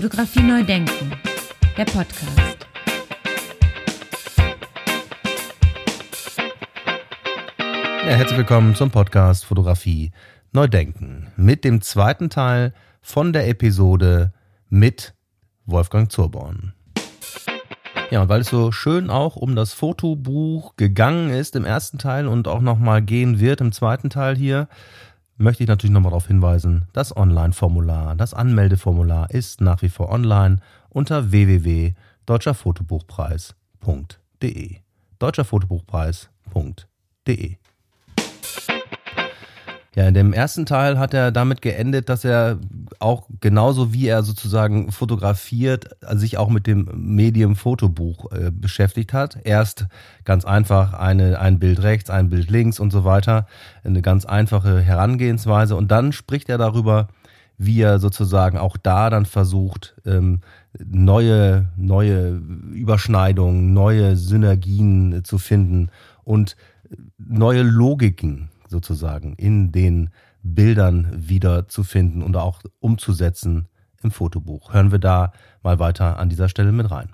Fotografie neu denken, der Podcast. Ja, herzlich willkommen zum Podcast Fotografie neu denken mit dem zweiten Teil von der Episode mit Wolfgang Zurborn. Ja, und weil es so schön auch um das Fotobuch gegangen ist im ersten Teil und auch nochmal gehen wird im zweiten Teil hier, möchte ich natürlich nochmal darauf hinweisen, das Online-Formular, das Anmeldeformular ist nach wie vor online unter www.deutscherfotobuchpreis.de. deutscherfotobuchpreis.de ja, in dem ersten Teil hat er damit geendet, dass er auch genauso wie er sozusagen fotografiert, sich auch mit dem Medium Fotobuch äh, beschäftigt hat. Erst ganz einfach eine, ein Bild rechts, ein Bild links und so weiter. Eine ganz einfache Herangehensweise. Und dann spricht er darüber, wie er sozusagen auch da dann versucht, ähm, neue, neue Überschneidungen, neue Synergien zu finden und neue Logiken sozusagen in den Bildern wieder zu finden und auch umzusetzen im Fotobuch. Hören wir da mal weiter an dieser Stelle mit rein.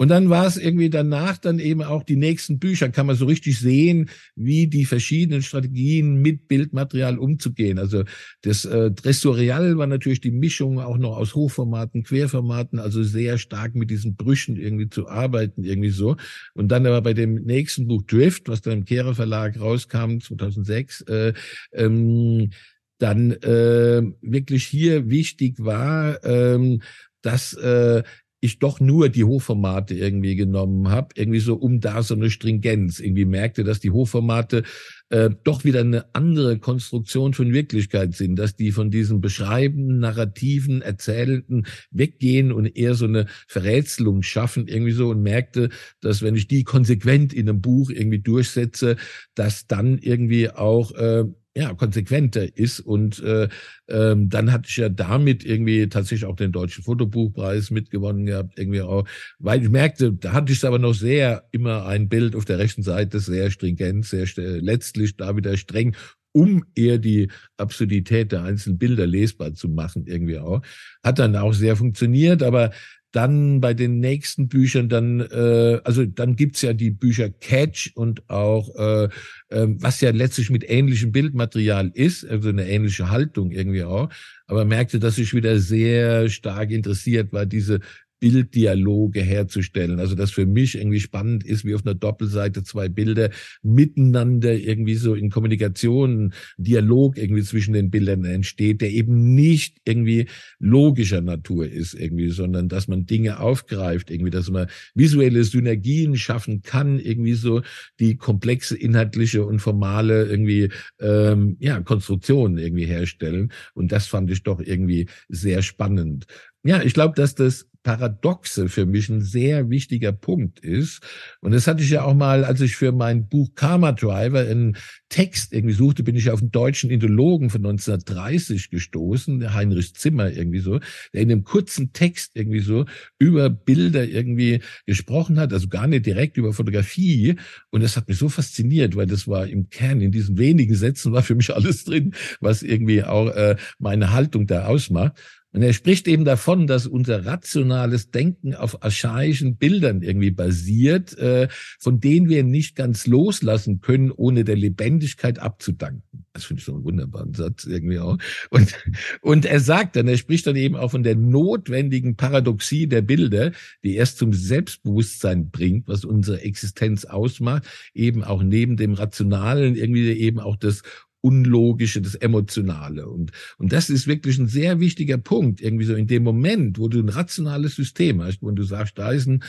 Und dann war es irgendwie danach dann eben auch die nächsten Bücher, kann man so richtig sehen, wie die verschiedenen Strategien mit Bildmaterial umzugehen. Also das äh, Dressurial war natürlich die Mischung auch noch aus Hochformaten, Querformaten, also sehr stark mit diesen Brüchen irgendwie zu arbeiten, irgendwie so. Und dann aber bei dem nächsten Buch Drift, was dann im Kehrer Verlag rauskam, 2006, äh, ähm, dann äh, wirklich hier wichtig war, ähm, dass äh, ich doch nur die Hochformate irgendwie genommen habe, irgendwie so um da so eine Stringenz. Irgendwie merkte, dass die Hochformate äh, doch wieder eine andere Konstruktion von Wirklichkeit sind, dass die von diesen beschreibenden, narrativen, erzählenden weggehen und eher so eine Verrätselung schaffen, irgendwie so und merkte, dass wenn ich die konsequent in einem Buch irgendwie durchsetze, dass dann irgendwie auch äh, ja, konsequenter ist. Und äh, ähm, dann hatte ich ja damit irgendwie tatsächlich auch den Deutschen Fotobuchpreis mitgewonnen gehabt, irgendwie auch, weil ich merkte, da hatte ich aber noch sehr immer ein Bild auf der rechten Seite, sehr stringent, sehr letztlich da wieder streng um eher die Absurdität der einzelnen Bilder lesbar zu machen, irgendwie auch. Hat dann auch sehr funktioniert, aber dann bei den nächsten Büchern dann, äh, also dann gibt's ja die Bücher Catch und auch, äh, äh, was ja letztlich mit ähnlichem Bildmaterial ist, also eine ähnliche Haltung irgendwie auch, aber merkte, dass ich wieder sehr stark interessiert war, diese Bilddialoge herzustellen. Also das für mich irgendwie spannend ist, wie auf einer Doppelseite zwei Bilder miteinander irgendwie so in Kommunikation, Dialog irgendwie zwischen den Bildern entsteht, der eben nicht irgendwie logischer Natur ist irgendwie, sondern dass man Dinge aufgreift, irgendwie, dass man visuelle Synergien schaffen kann, irgendwie so die komplexe inhaltliche und formale irgendwie ähm, ja Konstruktionen irgendwie herstellen. Und das fand ich doch irgendwie sehr spannend. Ja, ich glaube, dass das Paradoxe für mich ein sehr wichtiger Punkt ist. Und das hatte ich ja auch mal, als ich für mein Buch Karma Driver einen Text irgendwie suchte, bin ich auf einen deutschen Indologen von 1930 gestoßen, der Heinrich Zimmer irgendwie so, der in einem kurzen Text irgendwie so über Bilder irgendwie gesprochen hat, also gar nicht direkt über Fotografie. Und das hat mich so fasziniert, weil das war im Kern, in diesen wenigen Sätzen war für mich alles drin, was irgendwie auch äh, meine Haltung da ausmacht. Und er spricht eben davon, dass unser rationales Denken auf archaischen Bildern irgendwie basiert, äh, von denen wir nicht ganz loslassen können, ohne der Lebendigkeit abzudanken. Das finde ich so einen wunderbaren Satz irgendwie auch. Und, und er sagt dann, er spricht dann eben auch von der notwendigen Paradoxie der Bilder, die erst zum Selbstbewusstsein bringt, was unsere Existenz ausmacht, eben auch neben dem Rationalen irgendwie eben auch das Unlogische, das Emotionale. Und, und das ist wirklich ein sehr wichtiger Punkt, irgendwie so in dem Moment, wo du ein rationales System hast, wo du sagst, da ist ein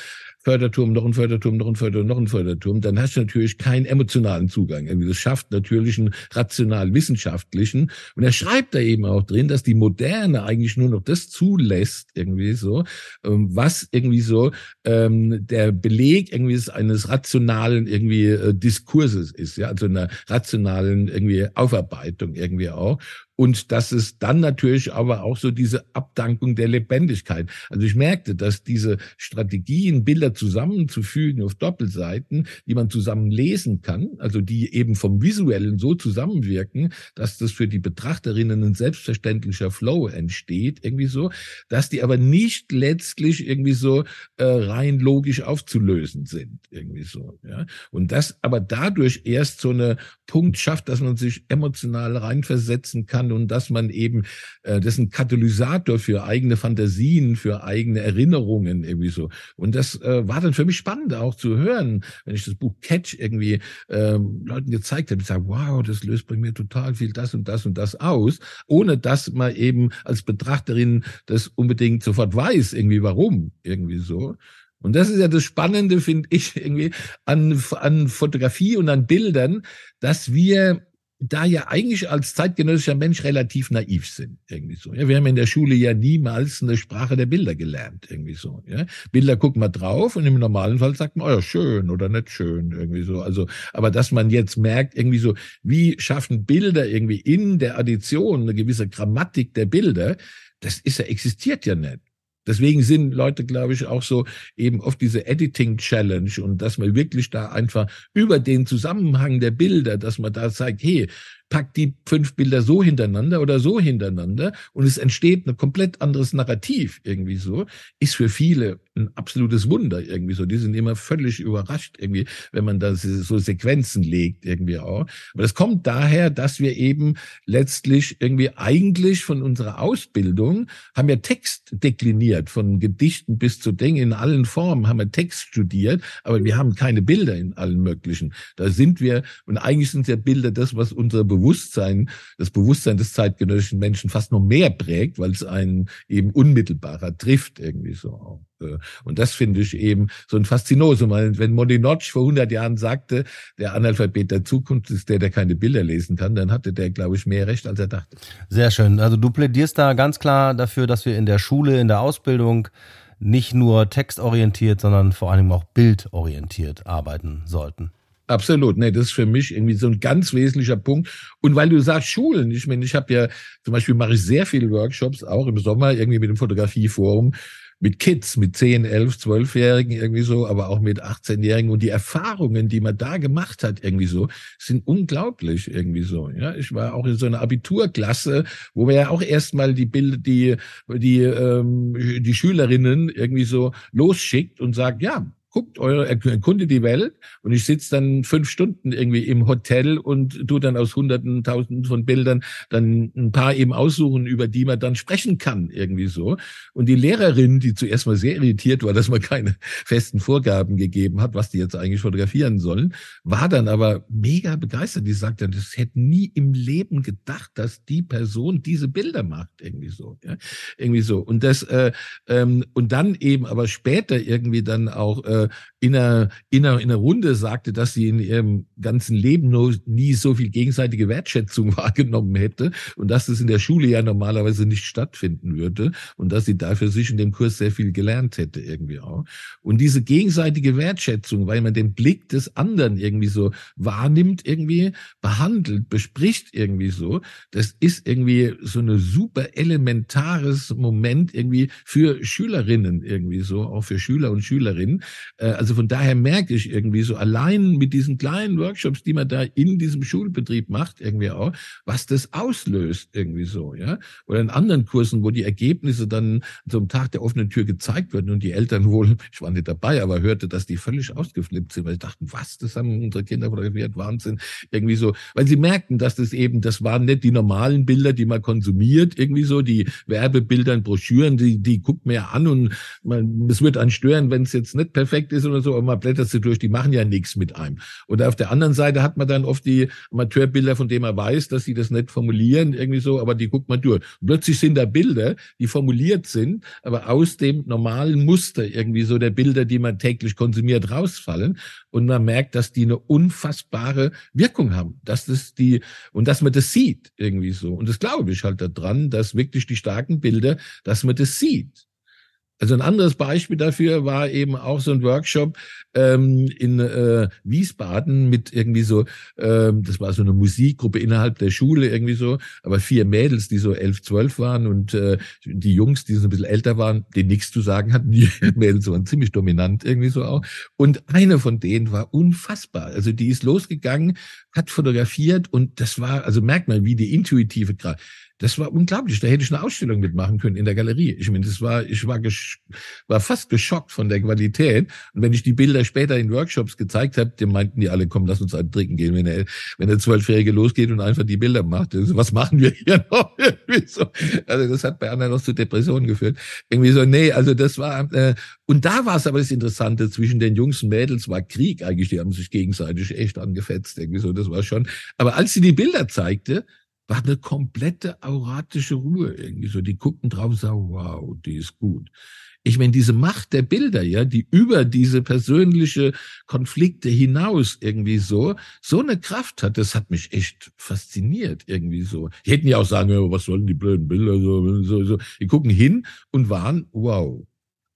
Förderturm, noch ein Förderturm, noch ein Förderturm, noch ein Förderturm, dann hast du natürlich keinen emotionalen Zugang. Irgendwie das schafft natürlich einen rational-wissenschaftlichen. Und er schreibt da eben auch drin, dass die Moderne eigentlich nur noch das zulässt, irgendwie so, ähm, was irgendwie so ähm, der Beleg irgendwie eines rationalen irgendwie äh, Diskurses ist, ja, also einer rationalen irgendwie Aufarbeitung irgendwie auch. Und dass es dann natürlich aber auch so diese Abdankung der Lebendigkeit. Also ich merkte, dass diese Strategien, Bilder zusammenzufügen auf Doppelseiten, die man zusammen lesen kann, also die eben vom Visuellen so zusammenwirken, dass das für die Betrachterinnen ein selbstverständlicher Flow entsteht, irgendwie so, dass die aber nicht letztlich irgendwie so äh, rein logisch aufzulösen sind, irgendwie so. Ja? Und das aber dadurch erst so eine Punkt schafft, dass man sich emotional reinversetzen kann und dass man eben, äh, ein Katalysator für eigene Fantasien, für eigene Erinnerungen irgendwie so. Und das äh, war dann für mich spannend auch zu hören, wenn ich das Buch Catch irgendwie ähm, Leuten gezeigt habe, ich sage, wow, das löst bei mir total viel das und das und das aus, ohne dass man eben als Betrachterin das unbedingt sofort weiß, irgendwie warum, irgendwie so. Und das ist ja das Spannende, finde ich, irgendwie an, an Fotografie und an Bildern, dass wir da ja eigentlich als zeitgenössischer Mensch relativ naiv sind, irgendwie so. Ja, wir haben in der Schule ja niemals eine Sprache der Bilder gelernt, irgendwie so. Ja, Bilder gucken wir drauf und im normalen Fall sagt man, oh ja, schön oder nicht schön, irgendwie so. Also, aber dass man jetzt merkt, irgendwie so, wie schaffen Bilder irgendwie in der Addition eine gewisse Grammatik der Bilder, das ist ja, existiert ja nicht. Deswegen sind Leute, glaube ich, auch so eben oft diese Editing Challenge und dass man wirklich da einfach über den Zusammenhang der Bilder, dass man da sagt, hey, packt die fünf Bilder so hintereinander oder so hintereinander und es entsteht ein komplett anderes Narrativ irgendwie so, ist für viele ein absolutes Wunder irgendwie so. Die sind immer völlig überrascht irgendwie, wenn man da so Sequenzen legt irgendwie auch. Aber das kommt daher, dass wir eben letztlich irgendwie eigentlich von unserer Ausbildung haben wir Text dekliniert, von Gedichten bis zu Dingen in allen Formen haben wir Text studiert, aber wir haben keine Bilder in allen möglichen. Da sind wir, und eigentlich sind ja Bilder das, was unser Bewusstsein, das Bewusstsein des zeitgenössischen Menschen fast noch mehr prägt, weil es einen eben unmittelbarer trifft irgendwie so auch. Äh, und das finde ich eben so ein Faszinosum. Wenn Molinocq vor 100 Jahren sagte, der Analphabet der Zukunft ist der, der keine Bilder lesen kann, dann hatte der, glaube ich, mehr Recht, als er dachte. Sehr schön. Also du plädierst da ganz klar dafür, dass wir in der Schule, in der Ausbildung nicht nur textorientiert, sondern vor allem auch bildorientiert arbeiten sollten. Absolut, nee, das ist für mich irgendwie so ein ganz wesentlicher Punkt. Und weil du sagst Schulen, ich meine, ich habe ja zum Beispiel mache ich sehr viele Workshops, auch im Sommer irgendwie mit dem Fotografieforum mit Kids, mit 10, 11, 12-Jährigen irgendwie so, aber auch mit 18-Jährigen und die Erfahrungen, die man da gemacht hat irgendwie so, sind unglaublich irgendwie so. Ja, ich war auch in so einer Abiturklasse, wo wir ja auch erstmal die Bilder, die die ähm, die Schülerinnen irgendwie so losschickt und sagt, ja, guckt eure, erkundet die Welt und ich sitze dann fünf Stunden irgendwie im Hotel und tu dann aus hunderten, tausenden von Bildern dann ein paar eben aussuchen, über die man dann sprechen kann, irgendwie so. Und die Lehrerin, die zuerst mal sehr irritiert war, dass man keine festen Vorgaben gegeben hat, was die jetzt eigentlich fotografieren sollen, war dann aber mega begeistert. Die sagt dann, das hätte nie im Leben gedacht, dass die Person diese Bilder macht, irgendwie so, ja? irgendwie so. Und das äh, ähm, und dann eben aber später irgendwie dann auch äh, äh, in, einer, in, einer, in einer Runde sagte, dass sie in ihrem ganzen Leben nur nie so viel gegenseitige Wertschätzung wahrgenommen hätte und dass das in der Schule ja normalerweise nicht stattfinden würde und dass sie dafür sich in dem Kurs sehr viel gelernt hätte irgendwie auch. Und diese gegenseitige Wertschätzung, weil man den Blick des anderen irgendwie so wahrnimmt, irgendwie behandelt, bespricht irgendwie so, das ist irgendwie so eine super elementares Moment irgendwie für Schülerinnen irgendwie so, auch für Schüler und Schülerinnen, äh, also von daher merke ich irgendwie so allein mit diesen kleinen Workshops, die man da in diesem Schulbetrieb macht, irgendwie auch, was das auslöst, irgendwie so, ja. Oder in anderen Kursen, wo die Ergebnisse dann zum Tag der offenen Tür gezeigt werden und die Eltern wohl, ich war nicht dabei, aber hörte, dass die völlig ausgeflippt sind, weil sie dachten, was, das haben unsere Kinder fotografiert, Wahnsinn, irgendwie so, weil sie merkten, dass das eben, das waren nicht die normalen Bilder, die man konsumiert, irgendwie so, die Werbebilder und Broschüren, die, die guckt man ja an und man, es wird einen stören, wenn es jetzt nicht perfekt perfekt ist oder so, aber man blättert sie durch, die machen ja nichts mit einem. Und auf der anderen Seite hat man dann oft die Amateurbilder, von denen man weiß, dass sie das nicht formulieren, irgendwie so, aber die guckt man durch. Und plötzlich sind da Bilder, die formuliert sind, aber aus dem normalen Muster irgendwie so der Bilder, die man täglich konsumiert, rausfallen. Und man merkt, dass die eine unfassbare Wirkung haben, dass das die, und dass man das sieht irgendwie so. Und das glaube ich halt daran, dass wirklich die starken Bilder, dass man das sieht Also ein anderes Beispiel dafür war eben auch so ein Workshop ähm, in äh, Wiesbaden mit irgendwie so, ähm, das war so eine Musikgruppe innerhalb der Schule irgendwie so, aber vier Mädels, die so elf, zwölf waren und äh, die Jungs, die so ein bisschen älter waren, die nichts zu sagen hatten, die Mädels waren ziemlich dominant irgendwie so auch. Und eine von denen war unfassbar. Also die ist losgegangen, hat fotografiert und das war, also merkt man, wie die intuitive Kraft das war unglaublich. Da hätte ich eine Ausstellung mitmachen können in der Galerie. Ich meine, das war, ich war, war fast geschockt von der Qualität. Und wenn ich die Bilder später in Workshops gezeigt habe, die meinten die alle, komm, lass uns einen trinken gehen, wenn der, wenn der Zwölfjährige losgeht und einfach die Bilder macht. Also, was machen wir hier noch? also das hat bei anderen noch zu Depressionen geführt. Irgendwie so, nee, also das war, äh, und da war es aber das Interessante, zwischen den Jungs und Mädels war Krieg eigentlich, die haben sich gegenseitig echt angefetzt, irgendwie so, das war schon. Aber als sie die Bilder zeigte, war eine komplette auratische Ruhe irgendwie so. Die guckten drauf und sagen, wow, die ist gut. Ich meine, diese Macht der Bilder, ja, die über diese persönliche Konflikte hinaus irgendwie so, so eine Kraft hat, das hat mich echt fasziniert irgendwie so. Die hätten ja auch sagen, ja, was sollen die blöden Bilder so, so, so. Die gucken hin und waren, wow.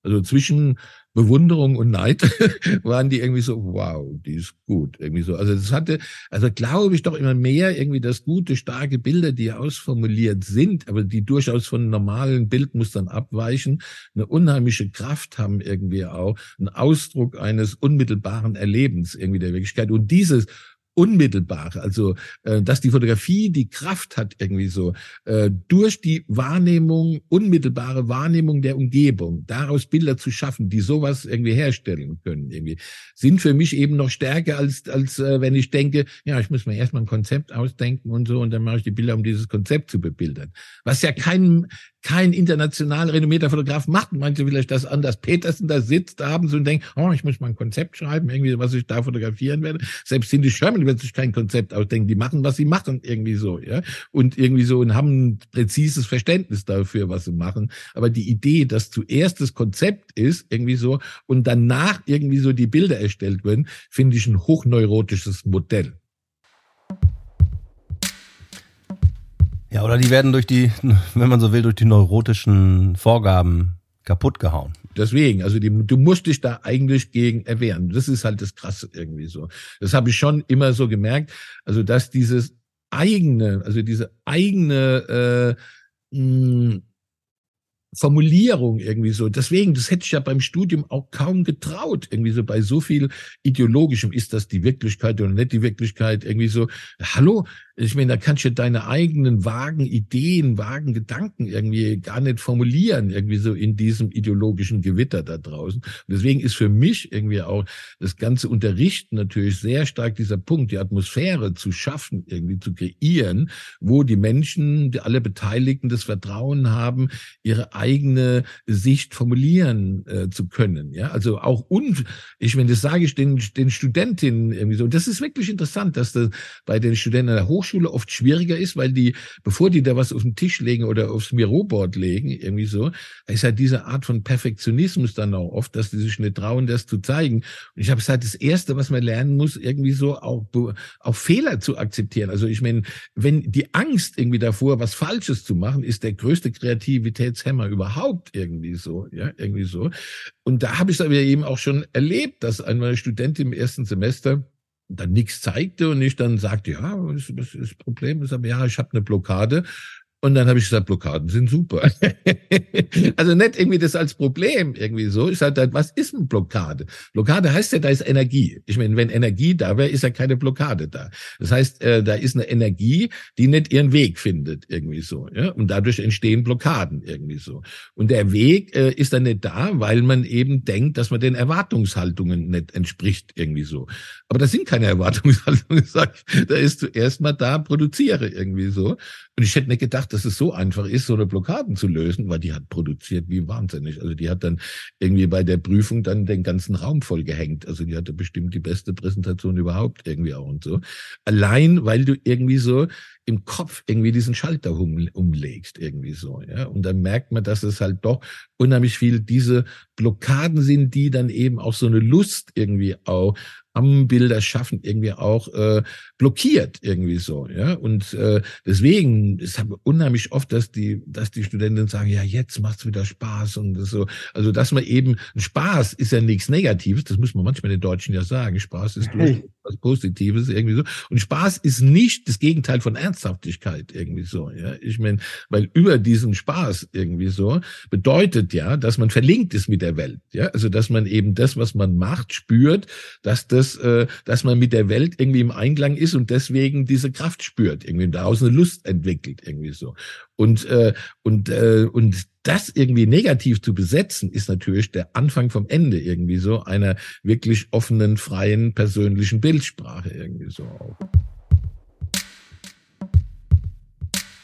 Also zwischen Bewunderung und Neid waren die irgendwie so, wow, die ist gut, irgendwie so. Also das hatte, also glaube ich doch immer mehr irgendwie, dass gute, starke Bilder, die ausformuliert sind, aber die durchaus von normalen Bildmustern abweichen, eine unheimliche Kraft haben irgendwie auch, einen Ausdruck eines unmittelbaren Erlebens irgendwie der Wirklichkeit. Und dieses unmittelbar. Also, äh, dass die Fotografie die Kraft hat, irgendwie so, äh, durch die Wahrnehmung, unmittelbare Wahrnehmung der Umgebung, daraus Bilder zu schaffen, die sowas irgendwie herstellen können, irgendwie, sind für mich eben noch stärker als, als äh, wenn ich denke, ja, ich muss mir erstmal ein Konzept ausdenken und so, und dann mache ich die Bilder, um dieses Konzept zu bebildern. Was ja kein, kein international renommierter Fotograf macht. Manche vielleicht das anders. Petersen da sitzt abends und denkt, oh, ich muss mal ein Konzept schreiben, irgendwie, was ich da fotografieren werde. Selbst Cindy Sherman wird sich kein Konzept ausdenken. Die machen, was sie machen, irgendwie so, ja. Und irgendwie so und haben ein präzises Verständnis dafür, was sie machen. Aber die Idee, dass zuerst das Konzept ist, irgendwie so, und danach irgendwie so die Bilder erstellt werden, finde ich ein hochneurotisches Modell. Ja, oder die werden durch die, wenn man so will, durch die neurotischen Vorgaben kaputt gehauen. Deswegen, also die, du musst dich da eigentlich gegen erwehren. Das ist halt das Krasse irgendwie so. Das habe ich schon immer so gemerkt. Also dass dieses eigene, also diese eigene äh, mh, Formulierung irgendwie so. Deswegen, das hätte ich ja beim Studium auch kaum getraut. Irgendwie so bei so viel ideologischem, ist das die Wirklichkeit oder nicht die Wirklichkeit? Irgendwie so, hallo, ich meine, da kannst du deine eigenen vagen Ideen, vagen Gedanken irgendwie gar nicht formulieren, irgendwie so in diesem ideologischen Gewitter da draußen. Und deswegen ist für mich irgendwie auch das ganze Unterrichten natürlich sehr stark dieser Punkt, die Atmosphäre zu schaffen, irgendwie zu kreieren, wo die Menschen, die alle Beteiligten das Vertrauen haben, ihre eigene Sicht formulieren äh, zu können. Ja, also auch un, ich meine, das sage ich den, den Studentinnen irgendwie so. Das ist wirklich interessant, dass das bei den Studenten der Hochschule Hochschule oft schwieriger ist, weil die, bevor die da was auf den Tisch legen oder aufs Miroboard legen, irgendwie so, ist halt diese Art von Perfektionismus dann auch oft, dass die sich nicht trauen, das zu zeigen. Und ich habe gesagt, das Erste, was man lernen muss, irgendwie so auch, auch Fehler zu akzeptieren. Also ich meine, wenn die Angst irgendwie davor, was Falsches zu machen, ist der größte Kreativitätshemmer überhaupt irgendwie so, ja, irgendwie so. Und da habe ich es aber eben auch schon erlebt, dass eine Studentin im ersten Semester dann nichts zeigte und ich dann sagte, ja, was ist das Problem? ist aber, ja, ich habe eine Blockade. Und dann habe ich gesagt, Blockaden sind super. also nicht irgendwie das als Problem irgendwie so. Ich sage, was ist eine Blockade? Blockade heißt ja, da ist Energie. Ich meine, wenn Energie da wäre, ist ja keine Blockade da. Das heißt, äh, da ist eine Energie, die nicht ihren Weg findet irgendwie so. Ja? Und dadurch entstehen Blockaden irgendwie so. Und der Weg äh, ist dann nicht da, weil man eben denkt, dass man den Erwartungshaltungen nicht entspricht irgendwie so. Aber das sind keine Erwartungshaltungen, sag ich. Da ist zuerst mal da, produziere irgendwie so. Und ich hätte nicht gedacht, dass es so einfach ist, so eine Blockaden zu lösen, weil die hat produziert wie wahnsinnig. Also die hat dann irgendwie bei der Prüfung dann den ganzen Raum voll gehängt. Also die hatte bestimmt die beste Präsentation überhaupt irgendwie auch und so. Allein, weil du irgendwie so im Kopf irgendwie diesen Schalter um, umlegst, irgendwie so, ja. Und dann merkt man, dass es halt doch unheimlich viel diese Blockaden sind, die dann eben auch so eine Lust irgendwie auch am Bilder schaffen irgendwie auch äh, blockiert irgendwie so ja und äh, deswegen ist habe unheimlich oft dass die dass die Studenten sagen ja jetzt macht's wieder Spaß und so also dass man eben Spaß ist ja nichts Negatives das muss man manchmal den Deutschen ja sagen Spaß ist hey. was Positives irgendwie so und Spaß ist nicht das Gegenteil von Ernsthaftigkeit irgendwie so ja ich meine weil über diesen Spaß irgendwie so bedeutet ja dass man verlinkt ist mit der Welt ja also dass man eben das was man macht spürt dass das äh, dass man mit der Welt irgendwie im Einklang ist und deswegen diese Kraft spürt, irgendwie daraus eine Lust entwickelt, irgendwie so. Und, äh, und, äh, und das irgendwie negativ zu besetzen, ist natürlich der Anfang vom Ende irgendwie so einer wirklich offenen, freien, persönlichen Bildsprache irgendwie so auch.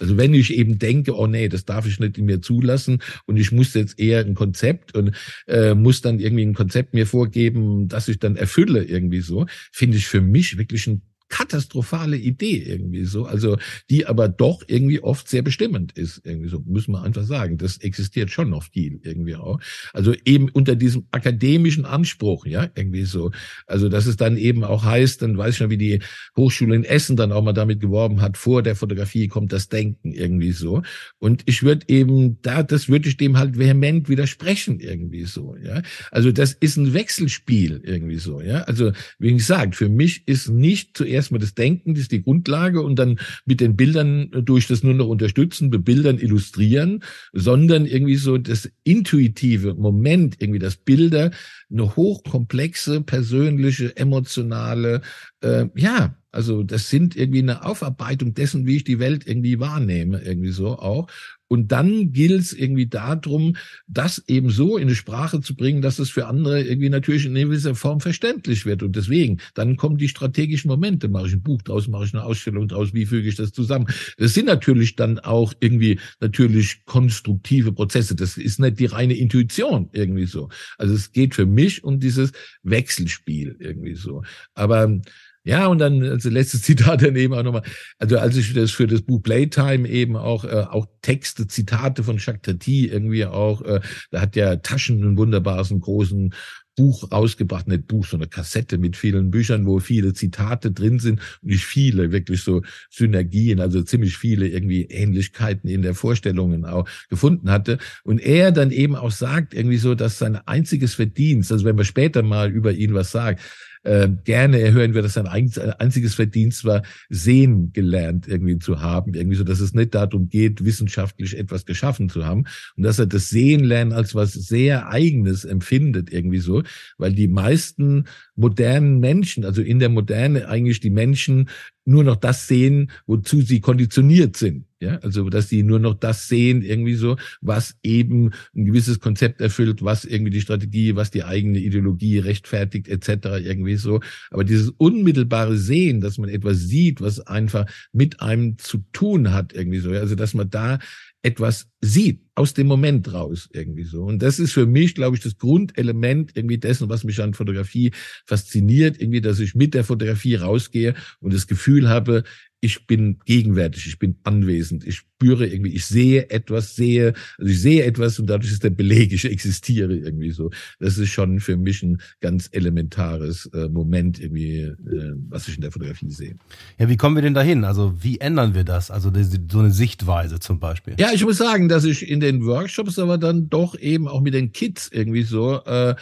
Also wenn ich eben denke, oh nee, das darf ich nicht in mir zulassen und ich muss jetzt eher ein Konzept und äh, muss dann irgendwie ein Konzept mir vorgeben, das ich dann erfülle irgendwie so, finde ich für mich wirklich ein katastrophale Idee irgendwie so, also die aber doch irgendwie oft sehr bestimmend ist irgendwie so, müssen wir einfach sagen. Das existiert schon noch viel irgendwie auch. Also eben unter diesem akademischen Anspruch, ja, irgendwie so. Also dass es dann eben auch heißt, dann weiß ich schon, wie die Hochschule in Essen dann auch mal damit geworben hat, vor der Fotografie kommt das Denken irgendwie so. Und ich würde eben da, das würde ich dem halt vehement widersprechen irgendwie so, ja. Also das ist ein Wechselspiel irgendwie so, ja. Also wie gesagt, für mich ist nicht zuerst erstmal das Denken, das ist die Grundlage und dann mit den Bildern durch das nur noch unterstützen, bebildern, illustrieren, sondern irgendwie so das intuitive Moment, irgendwie das Bilder, eine hochkomplexe, persönliche, emotionale, äh, ja, also das sind irgendwie eine Aufarbeitung dessen, wie ich die Welt irgendwie wahrnehme, irgendwie so auch. Und dann gilt es irgendwie darum, das eben so in die Sprache zu bringen, dass es für andere irgendwie natürlich in gewisser Form verständlich wird. Und deswegen, dann kommen die strategischen Momente. Mache ich ein Buch draus, mache ich eine Ausstellung draus, wie füge ich das zusammen? Das sind natürlich dann auch irgendwie natürlich konstruktive Prozesse. Das ist nicht die reine Intuition irgendwie so. Also es geht für mich um dieses Wechselspiel irgendwie so. Aber ja, und dann also letztes Zitat daneben auch nochmal. Also als ich das für das Buch Playtime eben auch äh, auch Texte, Zitate von Jacques Tati irgendwie auch, äh, da hat ja Taschen einen großen Buch rausgebracht, nicht Buch, sondern Kassette mit vielen Büchern, wo viele Zitate drin sind nicht viele, wirklich so Synergien, also ziemlich viele irgendwie Ähnlichkeiten in der Vorstellungen auch gefunden hatte. Und er dann eben auch sagt irgendwie so, dass sein einziges Verdienst, also wenn wir später mal über ihn was sagen, äh, gerne hören wir, dass sein einziges Verdienst war, sehen gelernt irgendwie zu haben, irgendwie so, dass es nicht darum geht, wissenschaftlich etwas geschaffen zu haben. Und dass er das Sehen lernen als was sehr eigenes empfindet irgendwie so, weil die meisten modernen Menschen, also in der Moderne eigentlich die Menschen nur noch das sehen, wozu sie konditioniert sind. Ja, also dass sie nur noch das sehen, irgendwie so, was eben ein gewisses Konzept erfüllt, was irgendwie die Strategie, was die eigene Ideologie rechtfertigt, etc. irgendwie so. Aber dieses unmittelbare Sehen, dass man etwas sieht, was einfach mit einem zu tun hat, irgendwie so. Also dass man da etwas sieht, aus dem Moment raus irgendwie so. Und das ist für mich, glaube ich, das Grundelement irgendwie dessen, was mich an Fotografie fasziniert, irgendwie, dass ich mit der Fotografie rausgehe und das Gefühl habe, ich bin gegenwärtig, ich bin anwesend, ich spüre irgendwie, ich sehe etwas, sehe, also ich sehe etwas und dadurch ist der Beleg, ich existiere irgendwie so. Das ist schon für mich ein ganz elementares äh, Moment irgendwie, äh, was ich in der Fotografie sehe. Ja, wie kommen wir denn dahin? Also wie ändern wir das? Also so eine Sichtweise zum Beispiel. Ja, ich muss sagen, dass ich in den Workshops aber dann doch eben auch mit den Kids irgendwie so äh,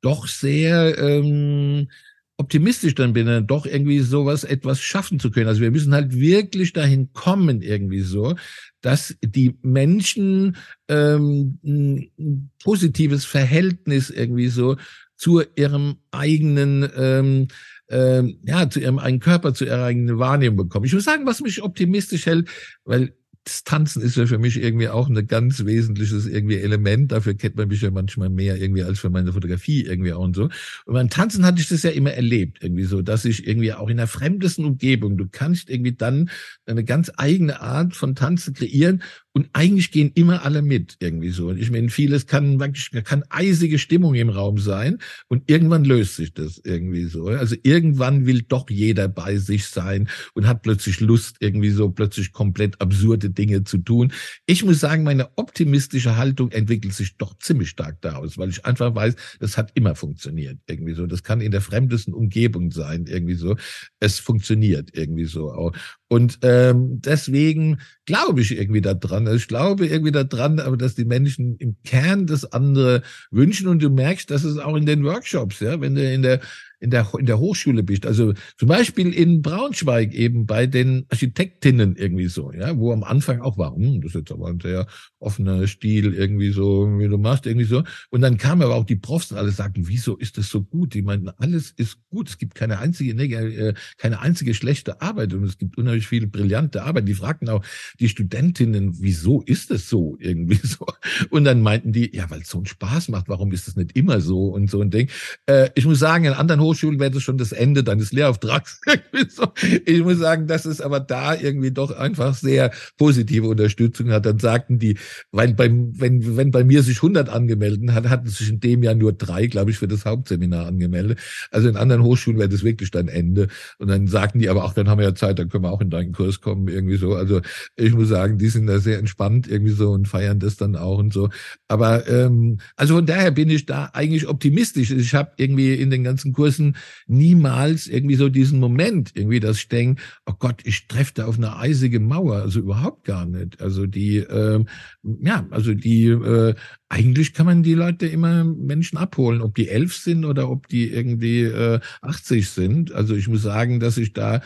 doch sehr ähm, optimistisch dann bin, dann doch irgendwie sowas etwas schaffen zu können. Also wir müssen halt wirklich dahin kommen irgendwie so, dass die Menschen ähm, ein positives Verhältnis irgendwie so zu ihrem eigenen ähm, ähm, ja, zu ihrem eigenen Körper, zu ihrer eigenen Wahrnehmung bekommen. Ich muss sagen, was mich optimistisch hält, weil das Tanzen ist ja für mich irgendwie auch ein ganz wesentliches irgendwie Element. Dafür kennt man mich ja manchmal mehr irgendwie als für meine Fotografie irgendwie auch und so. Und beim Tanzen hatte ich das ja immer erlebt, irgendwie so, dass ich irgendwie auch in der fremdesten Umgebung, du kannst irgendwie dann eine ganz eigene Art von Tanzen kreieren Und eigentlich gehen immer alle mit irgendwie so. Und ich meine, vieles kann wirklich, kann eisige Stimmung im Raum sein und irgendwann löst sich das irgendwie so. Also irgendwann will doch jeder bei sich sein und hat plötzlich Lust, irgendwie so plötzlich komplett absurde Dinge zu tun. Ich muss sagen, meine optimistische Haltung entwickelt sich doch ziemlich stark daraus, weil ich einfach weiß, das hat immer funktioniert irgendwie so. Das kann in der fremdesten Umgebung sein irgendwie so. Es funktioniert irgendwie so auch. Und ähm, deswegen glaube ich irgendwie daran. Also ich glaube irgendwie daran, aber dass die Menschen im Kern das andere wünschen und du merkst, dass es auch in den Workshops, ja, wenn du in der in der, in der Hochschule bist. Also zum Beispiel in Braunschweig eben bei den Architektinnen irgendwie so, ja, wo am Anfang auch war, hm, das ist jetzt aber ein sehr offener Stil irgendwie so, wie du machst, irgendwie so. Und dann kamen aber auch die Profs und alle sagten, wieso ist das so gut? Die meinten, alles ist gut. Es gibt keine einzige, äh, keine einzige schlechte Arbeit und es gibt unheimlich viele brillante Arbeit. Die fragten auch die Studentinnen, wieso ist das so irgendwie so? Und dann meinten die, ja, weil es so einen Spaß macht. Warum ist das nicht immer so und so ein Ding? Äh, ich muss sagen, in anderen Hochschulen Hochschulen wäre das schon das Ende deines Lehrauftrags. ich muss sagen, dass es aber da irgendwie doch einfach sehr positive Unterstützung hat. Dann sagten die, weil beim, wenn, wenn bei mir sich 100 angemeldet hat, hatten sich in dem Jahr nur drei, glaube ich, für das Hauptseminar angemeldet. Also in anderen Hochschulen wäre das wirklich dann Ende. Und dann sagten die aber auch, dann haben wir ja Zeit, dann können wir auch in deinen Kurs kommen, irgendwie so. Also ich muss sagen, die sind da sehr entspannt irgendwie so und feiern das dann auch und so. Aber ähm, also von daher bin ich da eigentlich optimistisch. Ich habe irgendwie in den ganzen Kursen Ganzen niemals irgendwie so diesen Moment, irgendwie, dass ich denke, oh Gott, ich treffe da auf eine eisige Mauer. Also überhaupt gar nicht. Also die, äh, ja, also die, äh, eigentlich kann man die Leute immer Menschen abholen, ob die elf sind oder ob die irgendwie äh, 80 sind. Also ich muss sagen, dass ich da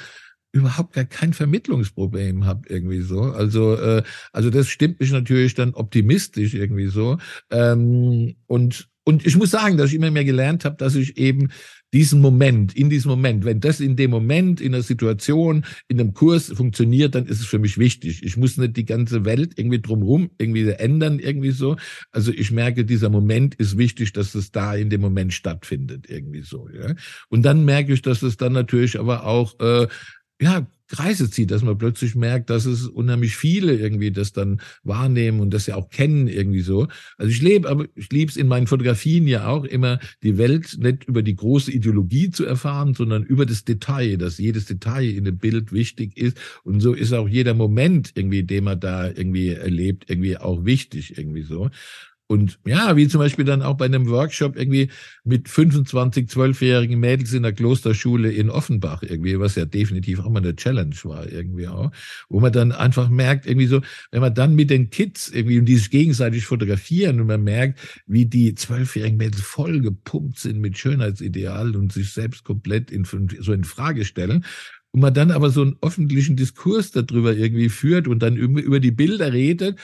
überhaupt gar kein Vermittlungsproblem habe irgendwie so. Also äh, also das stimmt mich natürlich dann optimistisch irgendwie so. Ähm, und und ich muss sagen, dass ich immer mehr gelernt habe, dass ich eben diesen Moment, in diesem Moment, wenn das in dem Moment, in der Situation, in einem Kurs funktioniert, dann ist es für mich wichtig. Ich muss nicht die ganze Welt irgendwie drumherum irgendwie ändern, irgendwie so. Also ich merke, dieser Moment ist wichtig, dass es da in dem Moment stattfindet, irgendwie so. Ja? Und dann merke ich, dass es dann natürlich aber auch äh, ja, Kreise zieht, dass man plötzlich merkt, dass es unheimlich viele irgendwie das dann wahrnehmen und das ja auch kennen irgendwie so. Also ich lebe, aber ich liebe es in meinen Fotografien ja auch immer, die Welt nicht über die große Ideologie zu erfahren, sondern über das Detail, dass jedes Detail in dem Bild wichtig ist. Und so ist auch jeder Moment irgendwie, den man da irgendwie erlebt, irgendwie auch wichtig irgendwie so. Und ja, wie zum Beispiel dann auch bei einem Workshop irgendwie mit 25, 12-jährigen Mädels in der Klosterschule in Offenbach irgendwie, was ja definitiv auch mal eine Challenge war irgendwie auch, wo man dann einfach merkt, irgendwie so, wenn man dann mit den Kids irgendwie und die sich gegenseitig fotografieren und man merkt, wie die zwölfjährigen Mädels voll gepumpt sind mit Schönheitsidealen und sich selbst komplett in, so in Frage stellen. Und man dann aber so einen öffentlichen Diskurs darüber irgendwie führt und dann über die Bilder redet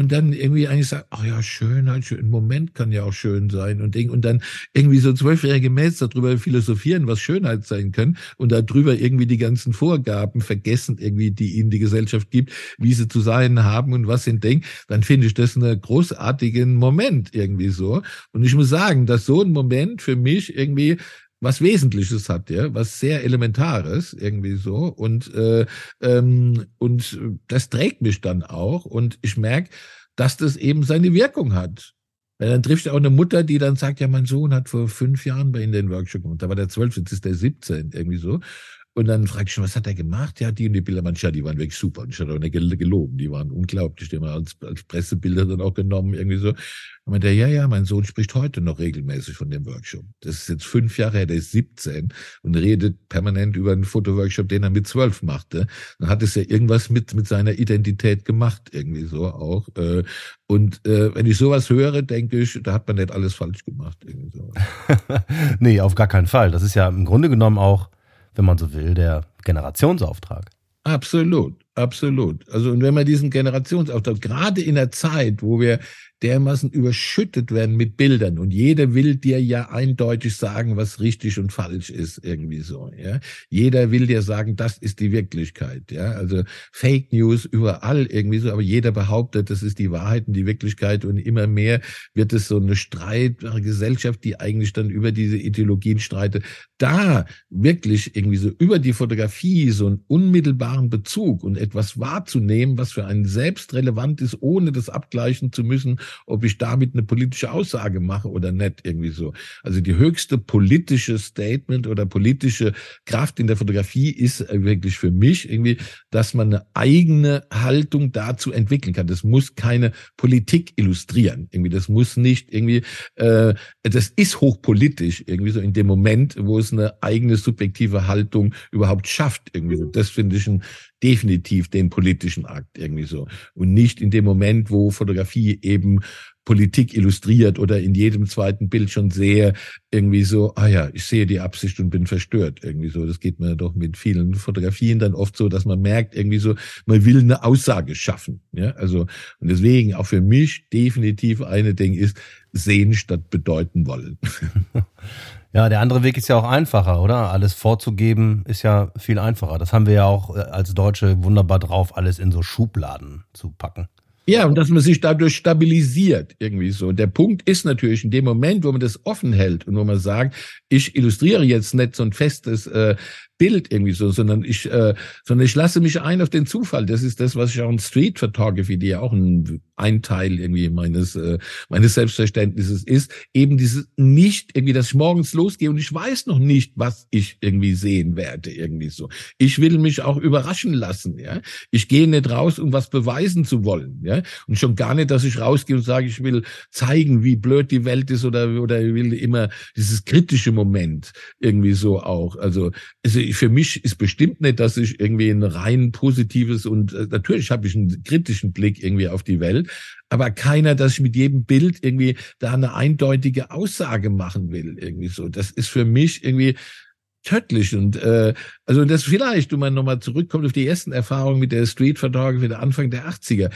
und dann irgendwie eigentlich sagt, ach ja, Schönheit, schön, ein Moment kann ja auch schön sein und. Und dann irgendwie so zwölfjährige Mädels darüber philosophieren, was Schönheit sein kann und darüber irgendwie die ganzen Vorgaben vergessen, irgendwie, die ihnen die Gesellschaft gibt, wie sie zu sein haben und was sie denken, dann finde ich das einen großartigen Moment irgendwie so. Und ich muss sagen, dass so ein Moment für mich irgendwie was Wesentliches hat, ja, was sehr Elementares irgendwie so und äh, ähm, und das trägt mich dann auch und ich merke, dass das eben seine Wirkung hat. Weil dann trifft auch eine Mutter, die dann sagt, ja, mein Sohn hat vor fünf Jahren bei Ihnen den Workshop gemacht, da war der zwölf, jetzt ist der 17, irgendwie so. Und dann frage ich schon, was hat er gemacht? Ja, die und die Bilder, manche, die waren wirklich super. Und ich hatte auch nicht gelogen, die waren unglaublich. Die haben wir als, als Pressebilder dann auch genommen, irgendwie so. Und meinte, ja, ja, mein Sohn spricht heute noch regelmäßig von dem Workshop. Das ist jetzt fünf Jahre her, der ist 17 und redet permanent über einen Fotoworkshop, den er mit zwölf machte. Dann hat es ja irgendwas mit, mit seiner Identität gemacht, irgendwie so auch. Äh, und äh, wenn ich sowas höre, denke ich, da hat man nicht alles falsch gemacht. Irgendwie so. nee, auf gar keinen Fall. Das ist ja im Grunde genommen auch wenn man so will, der Generationsauftrag. Absolut, absolut. Also und wenn man diesen Generationsauftrag, gerade in der Zeit, wo wir dermaßen überschüttet werden mit Bildern und jeder will dir ja eindeutig sagen, was richtig und falsch ist, irgendwie so, ja. Jeder will dir sagen, das ist die Wirklichkeit, ja. Also Fake News überall irgendwie so, aber jeder behauptet, das ist die Wahrheit und die Wirklichkeit und immer mehr wird es so eine streitbare Gesellschaft, die eigentlich dann über diese Ideologien streitet. Da wirklich irgendwie so über die Fotografie so einen unmittelbaren Bezug und etwas wahrzunehmen, was für einen selbst relevant ist, ohne das abgleichen zu müssen, ob ich damit eine politische Aussage mache oder nicht irgendwie so. Also die höchste politische Statement oder politische Kraft in der Fotografie ist wirklich für mich irgendwie, dass man eine eigene Haltung dazu entwickeln kann. Das muss keine Politik illustrieren. Irgendwie, das muss nicht irgendwie, äh, das ist hochpolitisch irgendwie so in dem Moment, wo es eine eigene subjektive Haltung überhaupt schafft. Irgendwie. Das finde ich ein definitiv den politischen Akt irgendwie so. Und nicht in dem Moment, wo Fotografie eben Politik illustriert oder in jedem zweiten Bild schon sehe, irgendwie so, ah ja, ich sehe die Absicht und bin verstört, irgendwie so. Das geht mir doch mit vielen Fotografien dann oft so, dass man merkt, irgendwie so, man will eine Aussage schaffen, ja, also, und deswegen auch für mich definitiv eine Ding ist, sehen statt bedeuten wollen. Ja, der andere Weg ist ja auch einfacher, oder? Alles vorzugeben ist ja viel einfacher. Das haben wir ja auch äh, als Deutsche wunderbar drauf, alles in so Schubladen zu packen. Ja, und dass man sich dadurch stabilisiert, irgendwie so. Der Punkt ist natürlich in dem Moment, wo man das offen hält und wo man sagt, ich illustriere jetzt nicht so ein festes äh, Bild irgendwie so, sondern ich, äh, sondern ich lasse mich ein auf den Zufall. Das ist das, was ich auch in Street Photography, die ja auch ein, ein Teil irgendwie meines äh, meines Selbstverständnisses ist, eben dieses nicht irgendwie, dass ich morgens losgehe und ich weiß noch nicht, was ich irgendwie sehen werde irgendwie so. Ich will mich auch überraschen lassen, ja. Ich gehe nicht raus, um was beweisen zu wollen, ja, und schon gar nicht, dass ich rausgehe und sage, ich will zeigen, wie blöd die Welt ist oder oder will immer dieses kritische Moment irgendwie so auch. Also, also für mich ist bestimmt nicht, dass ich irgendwie ein rein positives und äh, natürlich habe ich einen kritischen Blick irgendwie auf die Welt, aber keiner, dass ich mit jedem Bild irgendwie da eine eindeutige Aussage machen will, irgendwie so. Das ist für mich irgendwie tödlich und äh, also das vielleicht, um mal nochmal zurückkommt auf die ersten Erfahrungen mit der Street Photography der Anfang der 80er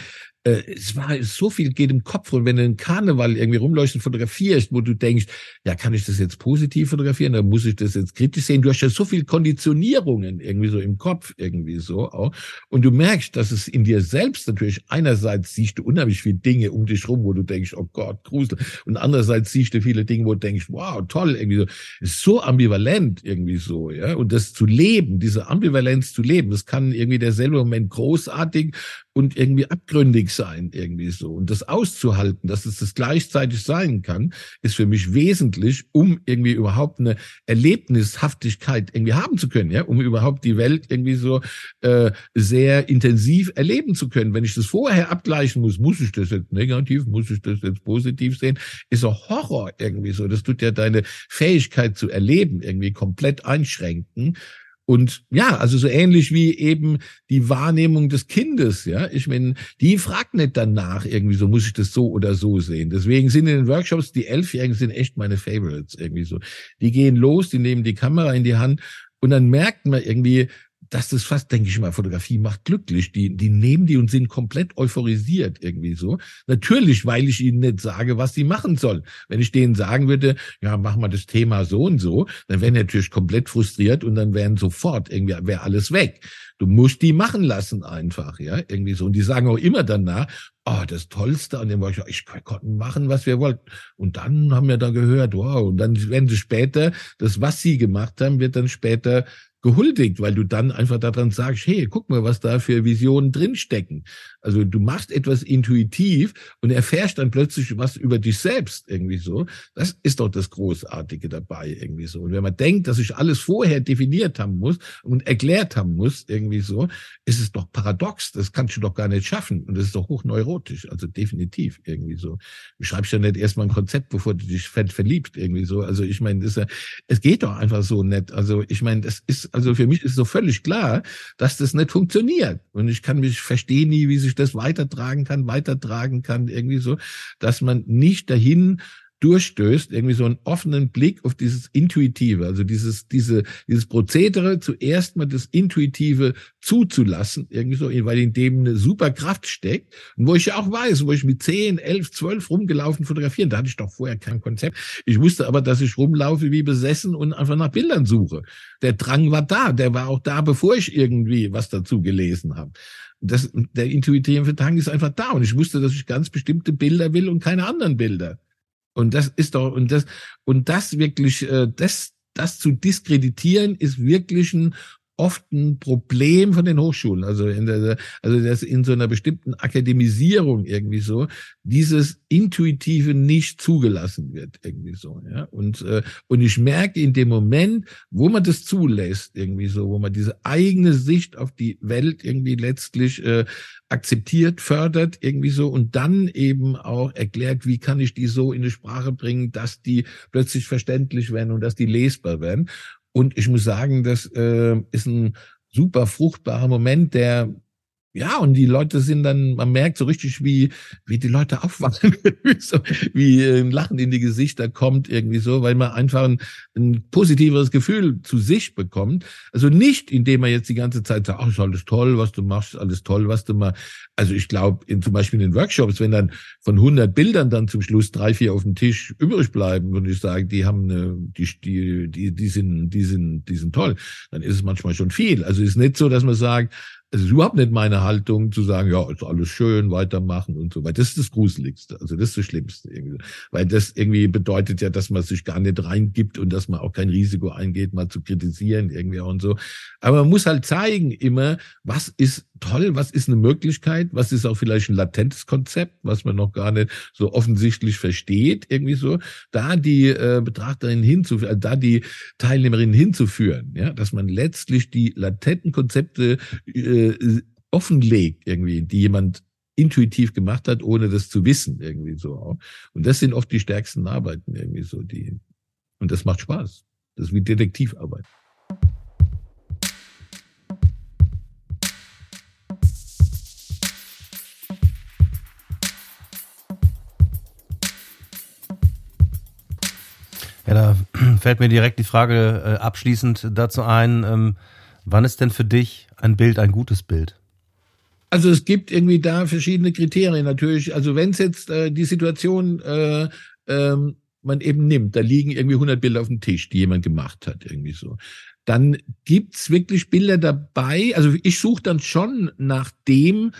äh, es war so viel geht im Kopf und wenn du einen Karneval irgendwie rumleuchten fotografierst, wo du denkst, ja, kann ich das jetzt positiv fotografieren, dann muss ich das jetzt kritisch sehen. Du hast ja so viel Konditionierungen irgendwie so im Kopf irgendwie so auch. Und du merkst, dass es in dir selbst natürlich einerseits siehst du unheimlich viele Dinge um dich rum, wo du denkst, oh Gott, Grusel. Und andererseits siehst du viele Dinge, wo du denkst, wow, toll, irgendwie so, ist so ambivalent irgendwie so, ja, und das zu leben, diese Ambivalenz zu leben, das kann irgendwie derselbe Moment großartig und irgendwie abgründig sein, irgendwie so. Und das auszuhalten, dass es das gleichzeitig sein kann, ist für mich wesentlich, um irgendwie überhaupt eine Erlebnishaftigkeit irgendwie haben zu können, ja, um überhaupt die Welt irgendwie so äh, sehr intensiv erleben zu können. Wenn ich das vorher abgleichen muss, muss ich das jetzt negativ, muss ich das jetzt positiv sehen, ist auch Horror irgendwie so. Das tut ja deine Fähigkeit zu erleben irgendwie komplett einschränken. Und ja, also so ähnlich wie eben die Wahrnehmung des Kindes, ja. Ich meine, die fragt nicht danach irgendwie so, muss ich das so oder so sehen. Deswegen sind in den Workshops die Elfjährigen sind echt meine Favorites irgendwie so. Die gehen los, die nehmen die Kamera in die Hand und dann merkt man irgendwie, das ist fast, denke ich mal, Fotografie macht glücklich. Die, die nehmen die und sind komplett euphorisiert irgendwie so. Natürlich, weil ich ihnen nicht sage, was sie machen sollen. Wenn ich denen sagen würde, ja, mach mal das Thema so und so, dann wären die natürlich komplett frustriert und dann wären sofort irgendwie, wäre alles weg. Du musst die machen lassen einfach, ja, irgendwie so. Und die sagen auch immer danach, oh, das Tollste an dem war ich, ich konnten machen, was wir wollten. Und dann haben wir da gehört, wow. Und dann werden sie später, das, was sie gemacht haben, wird dann später gehuldigt, weil du dann einfach daran sagst, hey, guck mal, was da für Visionen drinstecken. Also du machst etwas intuitiv und erfährst dann plötzlich was über dich selbst irgendwie so. Das ist doch das Großartige dabei irgendwie so. Und wenn man denkt, dass ich alles vorher definiert haben muss und erklärt haben muss irgendwie so, ist es doch paradox. Das kannst du doch gar nicht schaffen. Und das ist doch hochneurotisch. Also definitiv irgendwie so. Du schreibst ja nicht erstmal ein Konzept, bevor du dich verliebst irgendwie so. Also ich meine, das, es geht doch einfach so nicht. Also ich meine, das ist also für mich ist so völlig klar, dass das nicht funktioniert. Und ich kann mich verstehen nie, wie sich das weitertragen kann, weitertragen kann, irgendwie so, dass man nicht dahin durchstößt, irgendwie so einen offenen Blick auf dieses Intuitive, also dieses, diese, dieses Prozedere, zuerst mal das Intuitive zuzulassen, irgendwie so, weil in dem eine super Kraft steckt. Und wo ich ja auch weiß, wo ich mit 10, 11, 12 rumgelaufen fotografieren, da hatte ich doch vorher kein Konzept. Ich wusste aber, dass ich rumlaufe wie besessen und einfach nach Bildern suche. Der Drang war da, der war auch da, bevor ich irgendwie was dazu gelesen habe. Das, der intuitive Drang ist einfach da und ich wusste, dass ich ganz bestimmte Bilder will und keine anderen Bilder. Und das ist doch, und das, und das wirklich, äh, das, das zu diskreditieren, ist wirklich ein oft ein Problem von den Hochschulen, also in der, also das in so einer bestimmten Akademisierung irgendwie so, dieses Intuitive nicht zugelassen wird irgendwie so, ja. Und, äh, und ich merke in dem Moment, wo man das zulässt irgendwie so, wo man diese eigene Sicht auf die Welt irgendwie letztlich äh, akzeptiert, fördert irgendwie so und dann eben auch erklärt, wie kann ich die so in die Sprache bringen, dass die plötzlich verständlich werden und dass die lesbar werden. Und ich muss sagen, das äh, ist ein super fruchtbarer Moment, der ja, und die Leute sind dann, man merkt so richtig, wie, wie die Leute aufwachen, so, wie ein Lachen in die Gesichter kommt, irgendwie so, weil man einfach ein, ein positiveres Gefühl zu sich bekommt. Also nicht, indem man jetzt die ganze Zeit sagt, ach, ist alles toll, was du machst, alles toll, was du machst. Also ich glaube, in, zum Beispiel in den Workshops, wenn dann von 100 Bildern dann zum Schluss drei, vier auf dem Tisch übrig bleiben, würde ich sagen, die haben eine, die, die, die, die sind, die sind, die sind toll, dann ist es manchmal schon viel. Also ist nicht so, dass man sagt, es ist überhaupt nicht meine Haltung zu sagen, ja, ist alles schön, weitermachen und so weiter. Das ist das Gruseligste, also das ist das Schlimmste irgendwie. Weil das irgendwie bedeutet ja, dass man sich gar nicht reingibt und dass man auch kein Risiko eingeht, mal zu kritisieren irgendwie und so. Aber man muss halt zeigen immer, was ist toll, was ist eine Möglichkeit, was ist auch vielleicht ein latentes Konzept, was man noch gar nicht so offensichtlich versteht, irgendwie so, da die äh, Betrachterin hinzuführen, also da die Teilnehmerin hinzuführen, ja, dass man letztlich die latenten Konzepte äh, offenlegt, irgendwie, die jemand intuitiv gemacht hat, ohne das zu wissen, irgendwie so. Und das sind oft die stärksten Arbeiten, irgendwie so, die, und das macht Spaß. Das ist wie Detektivarbeit. Ja, da fällt mir direkt die Frage äh, abschließend dazu ein, ähm, wann ist denn für dich ein Bild ein gutes Bild? Also es gibt irgendwie da verschiedene Kriterien natürlich. Also wenn es jetzt äh, die Situation äh, ähm, man eben nimmt, da liegen irgendwie 100 Bilder auf dem Tisch, die jemand gemacht hat, irgendwie so. Dann gibt's wirklich Bilder dabei. Also ich suche dann schon nach dem,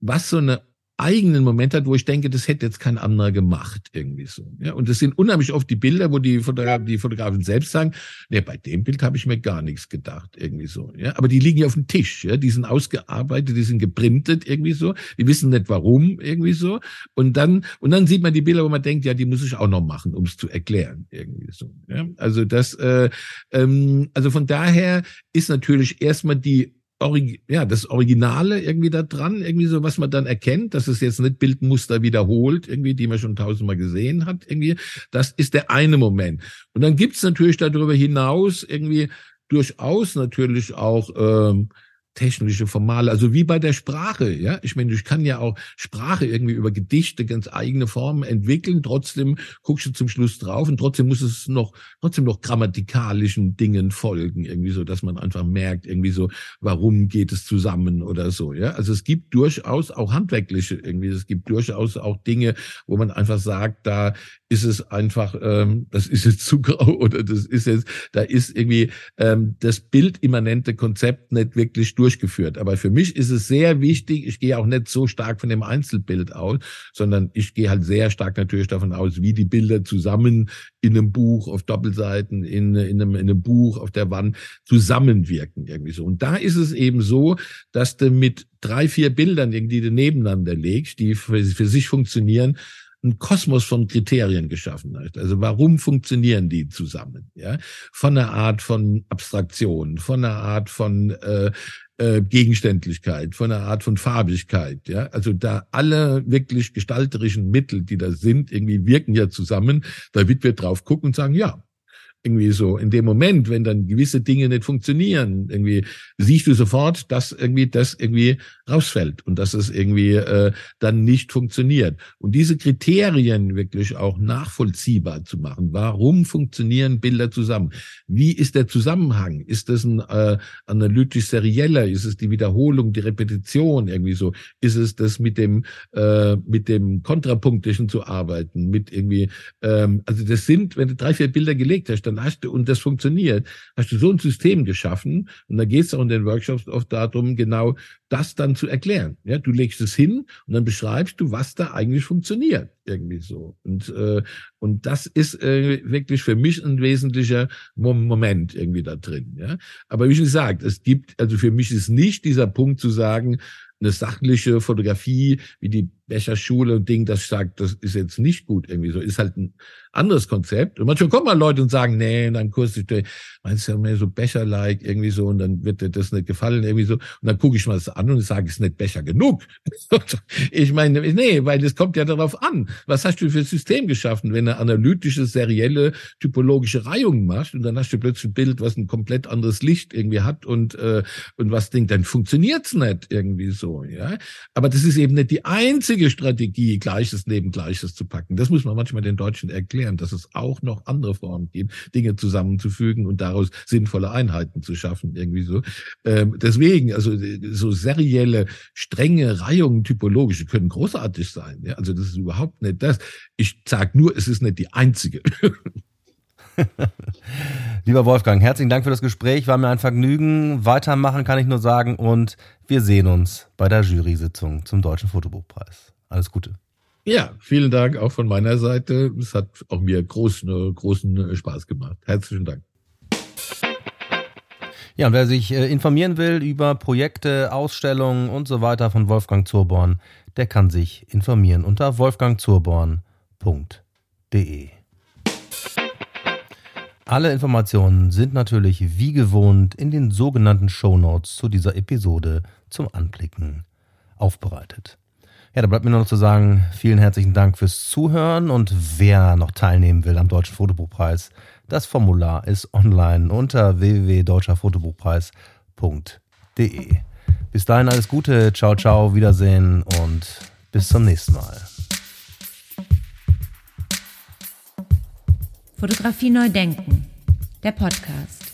was so eine eigenen Moment hat, wo ich denke, das hätte jetzt kein anderer gemacht, irgendwie so. Ja, und das sind unheimlich oft die Bilder, wo die Fotografen, die Fotografen selbst sagen, nee, bei dem Bild habe ich mir gar nichts gedacht, irgendwie so. Ja, aber die liegen ja auf dem Tisch, ja, die sind ausgearbeitet, die sind geprintet, irgendwie so. Die wissen nicht warum, irgendwie so. Und dann, und dann sieht man die Bilder, wo man denkt, ja, die muss ich auch noch machen, um es zu erklären, irgendwie so. Ja, also das, äh, ähm, also von daher ist natürlich erstmal die ja, das Originale irgendwie da dran, irgendwie so, was man dann erkennt, dass es jetzt nicht Bildmuster wiederholt, irgendwie, die man schon tausendmal gesehen hat, irgendwie. Das ist der eine Moment. Und dann gibt's natürlich darüber hinaus irgendwie durchaus natürlich auch ähm, technische Formale, also wie bei der Sprache, ja. Ich meine, ich kann ja auch Sprache irgendwie über Gedichte ganz eigene Formen entwickeln, trotzdem guckst du zum Schluss drauf und trotzdem muss es noch, trotzdem noch grammatikalischen Dingen folgen, irgendwie so, dass man einfach merkt, irgendwie so, warum geht es zusammen oder so, ja. Also es gibt durchaus auch handwerkliche irgendwie, es gibt durchaus auch Dinge, wo man einfach sagt, da ist es einfach, ähm, das ist jetzt zu grau oder das ist jetzt, da ist irgendwie ähm, das bildimmanente Konzept nicht wirklich durchgeführt. Aber für mich ist es sehr wichtig, ich gehe auch nicht so stark von dem Einzelbild aus, sondern ich gehe halt sehr stark natürlich davon aus, wie die Bilder zusammen in einem Buch, auf Doppelseiten, in, in, einem, in einem Buch, auf der Wand zusammenwirken irgendwie so. Und da ist es eben so, dass du mit drei, vier Bildern irgendwie nebeneinander legst, die für, für sich funktionieren, ein Kosmos von Kriterien geschaffen hat. Also warum funktionieren die zusammen? Ja, von einer Art von Abstraktion, von einer Art von äh, äh, Gegenständlichkeit, von einer Art von Farbigkeit. Ja, also da alle wirklich gestalterischen Mittel, die da sind, irgendwie wirken ja zusammen. Da wird wir drauf gucken und sagen, ja, Irgendwie so. In dem Moment, wenn dann gewisse Dinge nicht funktionieren, irgendwie siehst du sofort, dass irgendwie das irgendwie rausfällt und dass es irgendwie äh, dann nicht funktioniert. Und diese Kriterien wirklich auch nachvollziehbar zu machen. Warum funktionieren Bilder zusammen? Wie ist der Zusammenhang? Ist das ein äh, analytisch serieller? Ist es die Wiederholung, die Repetition irgendwie so? Ist es das mit dem äh, mit dem kontrapunktischen zu arbeiten? Mit irgendwie ähm, also das sind, wenn du drei vier Bilder gelegt hast, dann hast du und das funktioniert, hast du so ein System geschaffen. Und da geht es auch in den Workshops oft darum, genau das dann zu erklären. Ja, du legst es hin und dann beschreibst du, was da eigentlich funktioniert, irgendwie so. Und äh, und das ist äh, wirklich für mich ein wesentlicher Moment irgendwie da drin. Ja, aber wie schon gesagt, es gibt also für mich ist nicht dieser Punkt zu sagen, eine sachliche Fotografie wie die Becherschule und Ding, das sagt, das ist jetzt nicht gut irgendwie so, ist halt ein anderes Konzept. Und manchmal kommen mal Leute und sagen, nee, in einem Kurs, meinst du ja mehr so Becher-like irgendwie so und dann wird dir das nicht gefallen irgendwie so. Und dann gucke ich mal das an und sage, ist nicht Becher genug. ich meine, nee, weil es kommt ja darauf an, was hast du für ein System geschaffen, wenn du analytische, serielle, typologische Reihungen machst und dann hast du plötzlich ein Bild, was ein komplett anderes Licht irgendwie hat und, äh, und was denkt, dann funktioniert's nicht irgendwie so, ja. Aber das ist eben nicht die einzige Strategie, Gleiches neben Gleiches zu packen. Das muss man manchmal den Deutschen erklären, dass es auch noch andere Formen gibt, Dinge zusammenzufügen und daraus sinnvolle Einheiten zu schaffen, irgendwie so. Ähm, deswegen, also so serielle, strenge Reihungen, typologische, können großartig sein. Ja? Also das ist überhaupt nicht das. Ich sage nur, es ist nicht die einzige. Lieber Wolfgang, herzlichen Dank für das Gespräch. War mir ein Vergnügen. Weitermachen kann ich nur sagen und wir sehen uns bei der Jury-Sitzung zum Deutschen Fotobuchpreis. Alles Gute. Ja, vielen Dank auch von meiner Seite. Es hat auch mir großen, großen Spaß gemacht. Herzlichen Dank. Ja, und wer sich äh, informieren will über Projekte, Ausstellungen und so weiter von Wolfgang Zurborn, der kann sich informieren unter wolfgangzurborn.de. Alle Informationen sind natürlich wie gewohnt in den sogenannten Show Notes zu dieser Episode zum Anklicken aufbereitet. Ja, da bleibt mir nur noch zu sagen, vielen herzlichen Dank fürs Zuhören und wer noch teilnehmen will am Deutschen Fotobuchpreis, das Formular ist online unter www.deutscherfotobuchpreis.de. Bis dahin alles Gute, ciao, ciao, Wiedersehen und bis zum nächsten Mal. Fotografie neu denken, der Podcast.